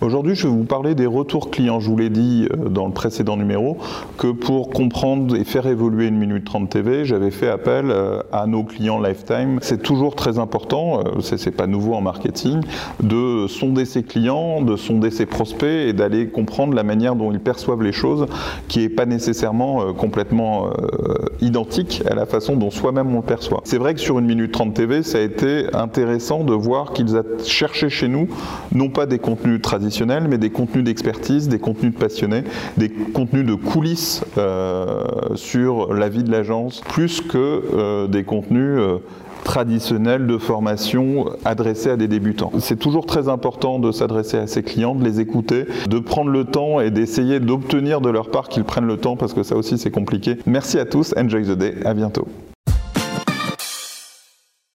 Aujourd'hui, je vais vous parler des retours clients. Je vous l'ai dit euh, dans le précédent numéro que pour comprendre et faire évoluer une minute 30 TV, j'avais fait appel euh, à nos clients lifetime. C'est toujours très important, euh, c'est pas nouveau en marketing, de sonder ses clients, de sonder ses prospects et d'aller comprendre la manière dont ils perçoivent les choses, qui n'est pas nécessairement complètement identique à la façon dont soi-même on le perçoit. C'est vrai que sur une minute 30 TV, ça a été intéressant de voir qu'ils cherché chez nous non pas des contenus traditionnels mais des contenus d'expertise, des contenus de passionnés, des contenus de coulisses euh, sur la vie de l'agence, plus que euh, des contenus euh, traditionnels de formation adressés à des débutants. C'est toujours très important de s'adresser à ses clients, de les écouter, de prendre le temps et d'essayer d'obtenir de leur part qu'ils prennent le temps parce que ça aussi c'est compliqué. Merci à tous, enjoy the day, à bientôt.